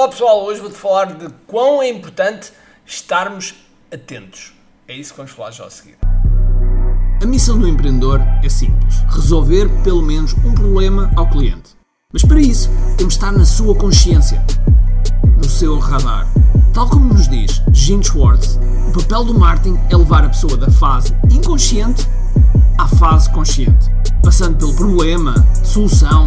Olá pessoal, hoje vou-te falar de quão é importante estarmos atentos. É isso que vamos falar já a seguir. A missão do empreendedor é simples: resolver pelo menos um problema ao cliente. Mas para isso, temos de estar na sua consciência, no seu radar. Tal como nos diz Gene Schwartz, o papel do marketing é levar a pessoa da fase inconsciente à fase consciente, passando pelo problema, solução,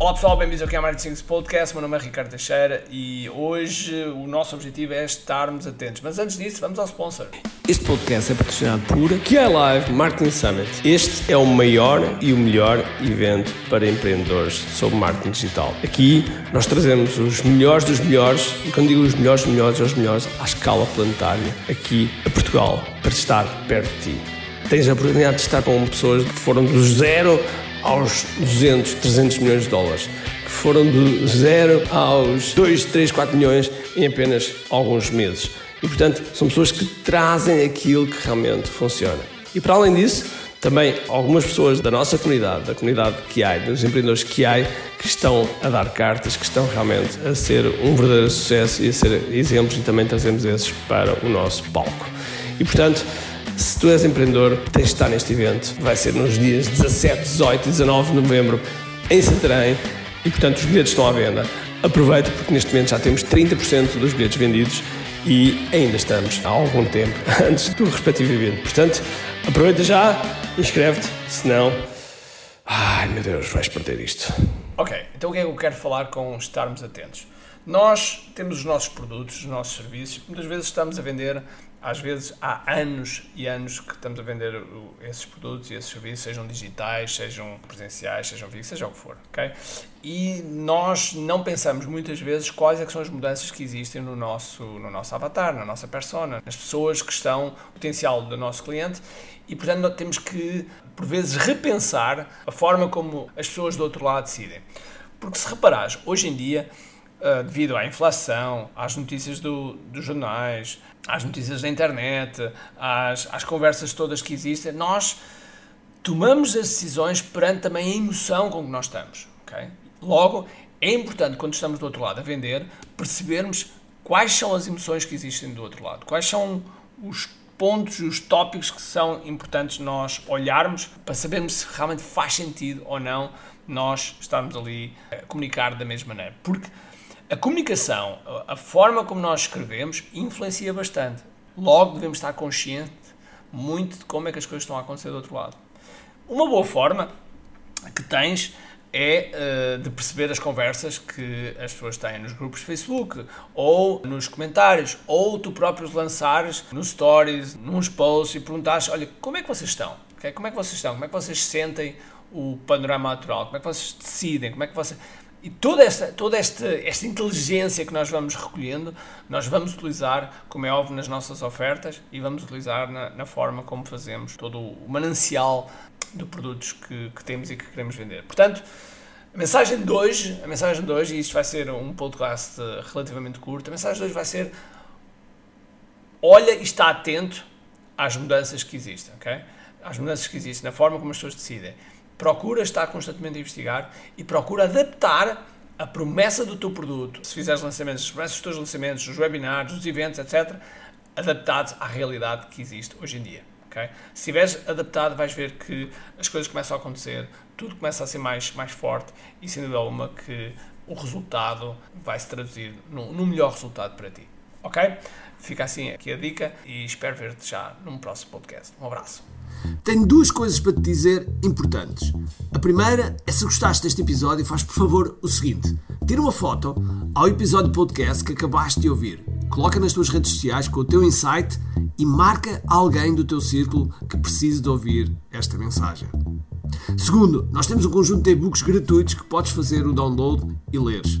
Olá pessoal, bem-vindos ao que é Marketing Podcast. Meu nome é Ricardo Teixeira e hoje o nosso objetivo é estarmos atentos. Mas antes disso, vamos ao sponsor. Este podcast é patrocinado por QI Live Marketing Summit. Este é o maior e o melhor evento para empreendedores sobre marketing digital. Aqui nós trazemos os melhores dos melhores, e quando digo os melhores dos melhores, os melhores à escala planetária, aqui a Portugal, para estar perto de ti. Tens a oportunidade de estar com pessoas que foram do zero aos 200, 300 milhões de dólares, que foram do zero aos 2, 3, 4 milhões em apenas alguns meses. E, portanto, são pessoas que trazem aquilo que realmente funciona. E, para além disso, também algumas pessoas da nossa comunidade, da comunidade há, dos empreendedores há, que estão a dar cartas, que estão realmente a ser um verdadeiro sucesso e a ser exemplos e também trazemos esses para o nosso palco. E, portanto, se tu és empreendedor, tens de estar neste evento. Vai ser nos dias 17, 18 e 19 de novembro em Santarém e, portanto, os bilhetes estão à venda. Aproveita porque neste momento já temos 30% dos bilhetes vendidos e ainda estamos há algum tempo antes do respectivo evento. Portanto, aproveita já, inscreve-te, senão. Ai meu Deus, vais perder isto. Ok, então o que é que eu quero falar com estarmos atentos? Nós temos os nossos produtos, os nossos serviços, muitas vezes estamos a vender, às vezes há anos e anos que estamos a vender esses produtos e esses serviços, sejam digitais, sejam presenciais, sejam físicos, seja o que for, ok? E nós não pensamos muitas vezes quais é são as mudanças que existem no nosso, no nosso avatar, na nossa persona, nas pessoas que estão, potencial do nosso cliente e, portanto, temos que, por vezes, repensar a forma como as pessoas do outro lado decidem. Porque se reparares, hoje em dia, Uh, devido à inflação, às notícias do, dos jornais, às notícias da internet, às, às conversas todas que existem, nós tomamos as decisões perante também a emoção com que nós estamos. ok? Logo, é importante quando estamos do outro lado a vender percebermos quais são as emoções que existem do outro lado, quais são os pontos, os tópicos que são importantes nós olharmos para sabermos se realmente faz sentido ou não nós estarmos ali a comunicar da mesma maneira. Porque a comunicação, a forma como nós escrevemos, influencia bastante. Logo, devemos estar conscientes muito de como é que as coisas estão a acontecer do outro lado. Uma boa forma que tens é eh, de perceber as conversas que as pessoas têm nos grupos de Facebook, ou nos comentários, ou tu próprios lançares nos stories, nos posts e perguntares, olha, como é que vocês estão? Ok? Como é que vocês estão? Como é que vocês sentem o panorama natural? Como é que vocês decidem? Como é que vocês... E toda esta, toda esta, esta inteligência que nós vamos recolhendo, nós vamos utilizar, como é óbvio, nas nossas ofertas e vamos utilizar na, na forma como fazemos todo o manancial de produtos que, que temos e que queremos vender. Portanto, a mensagem de hoje, a mensagem de hoje, e isto vai ser um podcast relativamente curto, a mensagem de hoje vai ser olha e está atento às mudanças que existem, ok? Às mudanças que existem, na forma como as pessoas decidem. Procura estar constantemente a investigar e procura adaptar a promessa do teu produto. Se fizeres lançamentos, as promessas teus lançamentos, os webinars, os eventos, etc., adaptados à realidade que existe hoje em dia. ok? Se estiveres adaptado, vais ver que as coisas começam a acontecer, tudo começa a ser mais, mais forte e, sem dúvida alguma, que o resultado vai se traduzir num, num melhor resultado para ti. Ok? Fica assim aqui a dica e espero ver-te já num próximo podcast. Um abraço. Tenho duas coisas para te dizer importantes. A primeira é se gostaste deste episódio, faz por favor o seguinte: tira uma foto ao episódio podcast que acabaste de ouvir, coloca nas tuas redes sociais com o teu insight e marca alguém do teu círculo que precise de ouvir esta mensagem. Segundo, nós temos um conjunto de e-books gratuitos que podes fazer o download e leres.